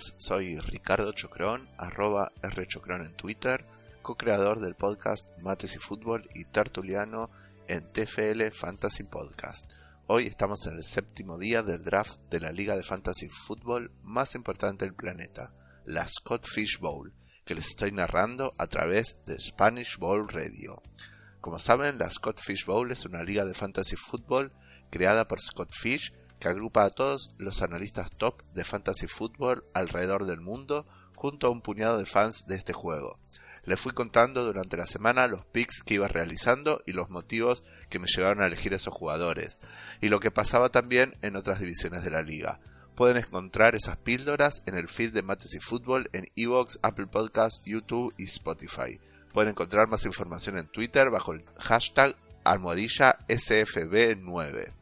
soy Ricardo Chocrón, arroba rchocrón en Twitter, co-creador del podcast Mates y Fútbol y tertuliano en TFL Fantasy Podcast. Hoy estamos en el séptimo día del draft de la liga de fantasy fútbol más importante del planeta, la Scott Fish Bowl, que les estoy narrando a través de Spanish Bowl Radio. Como saben, la Scott Fish Bowl es una liga de fantasy fútbol creada por Scott Fish que agrupa a todos los analistas top de fantasy fútbol alrededor del mundo junto a un puñado de fans de este juego. Le fui contando durante la semana los picks que iba realizando y los motivos que me llevaron a elegir esos jugadores, y lo que pasaba también en otras divisiones de la liga. Pueden encontrar esas píldoras en el feed de Mates y Fútbol en Evox, Apple Podcasts, YouTube y Spotify. Pueden encontrar más información en Twitter bajo el hashtag almohadilla SFB9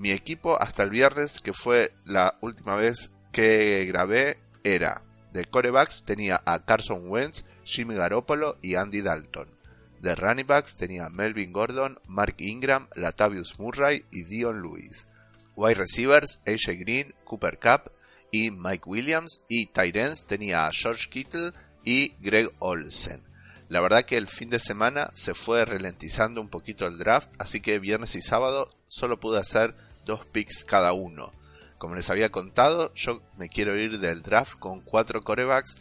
mi equipo hasta el viernes, que fue la última vez que grabé, era de corebacks tenía a Carson Wentz, Jimmy Garoppolo y Andy Dalton. De running backs tenía a Melvin Gordon, Mark Ingram, Latavius Murray y Dion Lewis. Wide receivers, AJ Green, Cooper Cup y Mike Williams. Y tight tenía a George Kittle y Greg Olsen. La verdad que el fin de semana se fue ralentizando un poquito el draft, así que viernes y sábado solo pude hacer dos picks cada uno. Como les había contado, yo me quiero ir del draft con cuatro corebacks,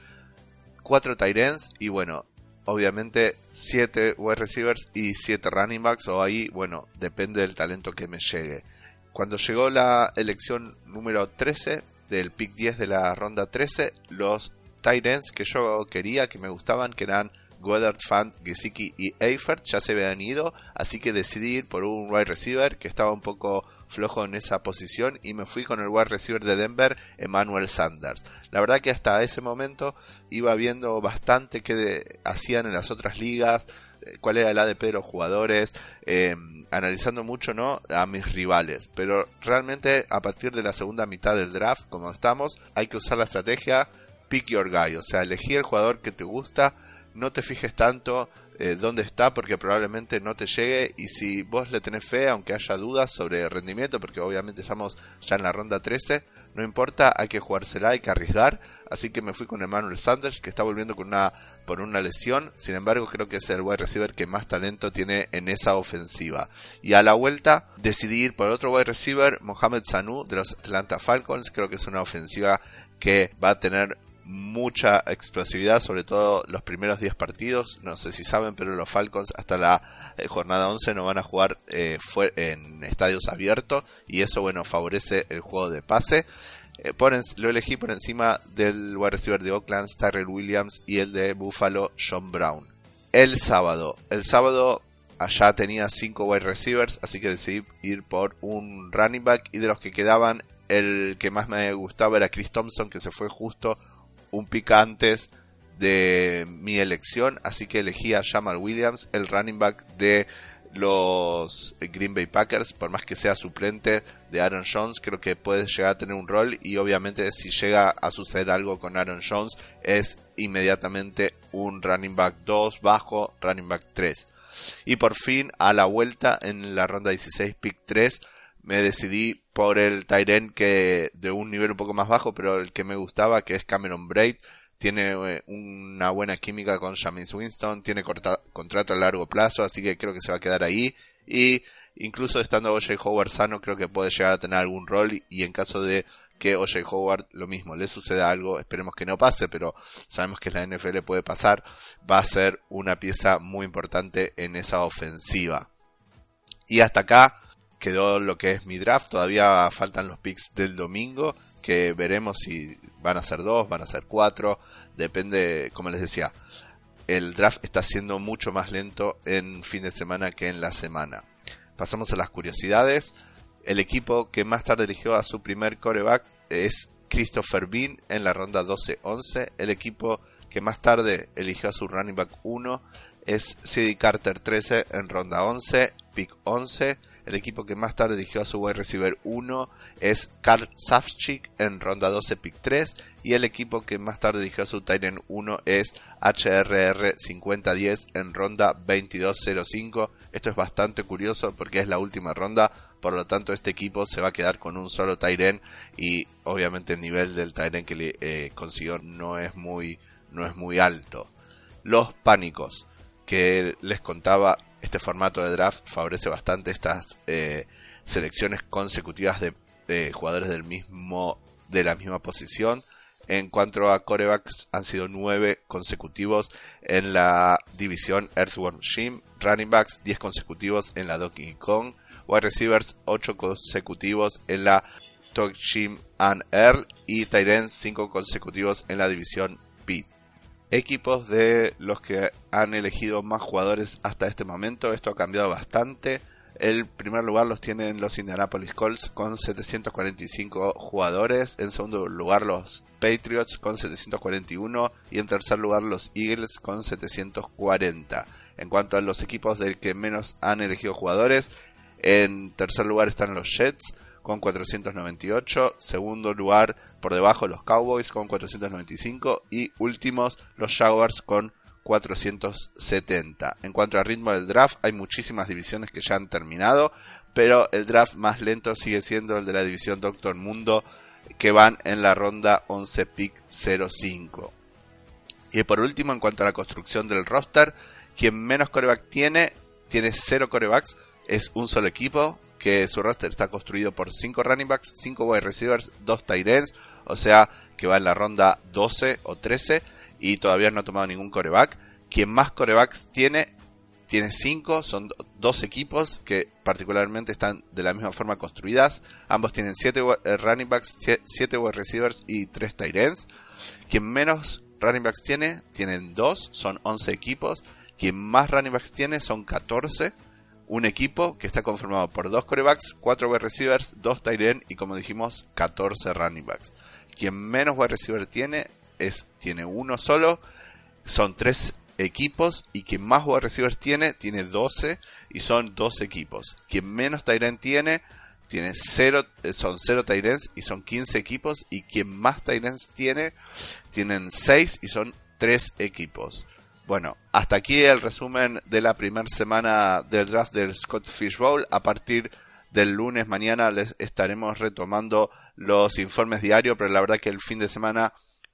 cuatro tight y bueno, obviamente siete wide receivers y siete running backs o ahí, bueno, depende del talento que me llegue. Cuando llegó la elección número 13 del pick 10 de la ronda 13, los tight que yo quería, que me gustaban, que eran Goddard, Fant, Gesicki y Eifert ya se habían ido, así que decidí ir por un wide receiver que estaba un poco flojo en esa posición y me fui con el wide receiver de Denver, Emmanuel Sanders. La verdad que hasta ese momento iba viendo bastante qué hacían en las otras ligas, eh, cuál era el ADP de los jugadores, eh, analizando mucho no a mis rivales. Pero realmente a partir de la segunda mitad del draft, como estamos, hay que usar la estrategia pick your guy, o sea, elegir el jugador que te gusta no te fijes tanto eh, dónde está porque probablemente no te llegue y si vos le tenés fe, aunque haya dudas sobre el rendimiento, porque obviamente estamos ya en la ronda 13, no importa, hay que jugársela, hay que arriesgar, así que me fui con Emmanuel Sanders que está volviendo con una por una lesión, sin embargo creo que es el wide receiver que más talento tiene en esa ofensiva. Y a la vuelta decidí ir por otro wide receiver, Mohamed Sanu de los Atlanta Falcons, creo que es una ofensiva que va a tener mucha explosividad, sobre todo los primeros 10 partidos. No sé si saben, pero los Falcons hasta la eh, jornada 11 no van a jugar eh, en estadios abiertos y eso, bueno, favorece el juego de pase. Eh, lo elegí por encima del wide receiver de Oakland, Tyrell Williams, y el de Buffalo, John Brown. El sábado, el sábado allá tenía 5 wide receivers, así que decidí ir por un running back y de los que quedaban el que más me gustaba era Chris Thompson, que se fue justo un pick antes de mi elección, así que elegí a Jamal Williams, el running back de los Green Bay Packers, por más que sea suplente de Aaron Jones, creo que puede llegar a tener un rol y obviamente si llega a suceder algo con Aaron Jones es inmediatamente un running back 2 bajo running back 3. Y por fin a la vuelta en la ronda 16 pick 3 me decidí por el Tyren que de un nivel un poco más bajo, pero el que me gustaba, que es Cameron Braid. Tiene eh, una buena química con James Winston, tiene contrato a largo plazo, así que creo que se va a quedar ahí. Y incluso estando O.J. Howard sano, creo que puede llegar a tener algún rol. Y en caso de que O.J. Howard lo mismo le suceda algo, esperemos que no pase, pero sabemos que la NFL puede pasar, va a ser una pieza muy importante en esa ofensiva. Y hasta acá quedó lo que es mi draft. Todavía faltan los picks del domingo, que veremos si van a ser dos, van a ser cuatro. Depende, como les decía, el draft está siendo mucho más lento en fin de semana que en la semana. Pasamos a las curiosidades. El equipo que más tarde eligió a su primer coreback es Christopher Bean en la ronda 12-11. El equipo que más tarde eligió a su running back 1 es CD Carter 13 en ronda 11, pick 11 el equipo que más tarde eligió a su wide receiver 1 es Karl Safchik en ronda 12 pick 3 y el equipo que más tarde eligió a su tight 1 es HRR 5010 en ronda 2205. Esto es bastante curioso porque es la última ronda, por lo tanto este equipo se va a quedar con un solo tight y obviamente el nivel del tight que le eh, consiguió no es muy no es muy alto. Los pánicos que les contaba este formato de draft favorece bastante estas eh, selecciones consecutivas de, jugadores del mismo de la misma posición. En cuanto a corebacks, han sido nueve consecutivos en la división Earthworm Jim. Running backs, 10 consecutivos en la Donkey Kong. Wide receivers, 8 consecutivos en la Talk Jim and Earl. Y Tyrants, 5 consecutivos en la división Pete equipos de los que han elegido más jugadores hasta este momento. Esto ha cambiado bastante. El primer lugar los tienen los Indianapolis Colts con 745 jugadores. En segundo lugar los Patriots con 741. Y en tercer lugar los Eagles con 740. En cuanto a los equipos del que menos han elegido jugadores, en tercer lugar están los Jets con 498. Segundo lugar por debajo los Cowboys con 495 y últimos los Jaguars con 470. En cuanto al ritmo del draft, hay muchísimas divisiones que ya han terminado, pero el draft más lento sigue siendo el de la división Doctor Mundo, que van en la ronda 11 pick 05. Y por último, en cuanto a la construcción del roster, quien menos coreback tiene, tiene 0 corebacks, es un solo equipo, que su roster está construido por 5 running backs, 5 wide receivers, 2 tight ends, o sea que va en la ronda 12 o 13 y todavía no ha tomado ningún coreback. Quien más corebacks tiene, tiene 5, son dos equipos que particularmente están de la misma forma construidas. Ambos tienen 7 eh, running backs, 7 wide receivers y 3 tight ends. Quien menos running backs tiene, tienen 2, son 11 equipos. Quien más running backs tiene son 14 un equipo que está conformado por dos corebacks, cuatro wide receivers, dos tight end y como dijimos 14 running backs. Quien menos wide receiver tiene es tiene uno solo, son tres equipos y quien más wide receivers tiene tiene 12 y son dos equipos. Quien menos tight end tiene tiene cero, eh, son 0 tight ends y son 15 equipos y quien más tight ends tiene tienen 6 y son 3 equipos. Bueno, hasta aquí el resumen de la primera semana del draft del Scott Fish Bowl. A partir del lunes mañana les estaremos retomando los informes diarios, pero la verdad que el fin de semana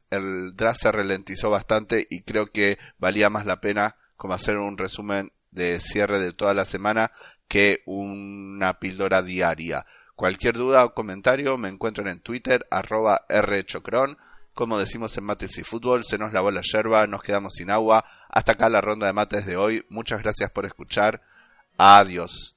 el draft se ralentizó bastante y creo que valía más la pena como hacer un resumen de cierre de toda la semana que una píldora diaria. Cualquier duda o comentario me encuentran en Twitter arroba rchocron como decimos en Mates y Fútbol, se nos lavó la yerba, nos quedamos sin agua. Hasta acá la ronda de mates de hoy. Muchas gracias por escuchar. Adiós.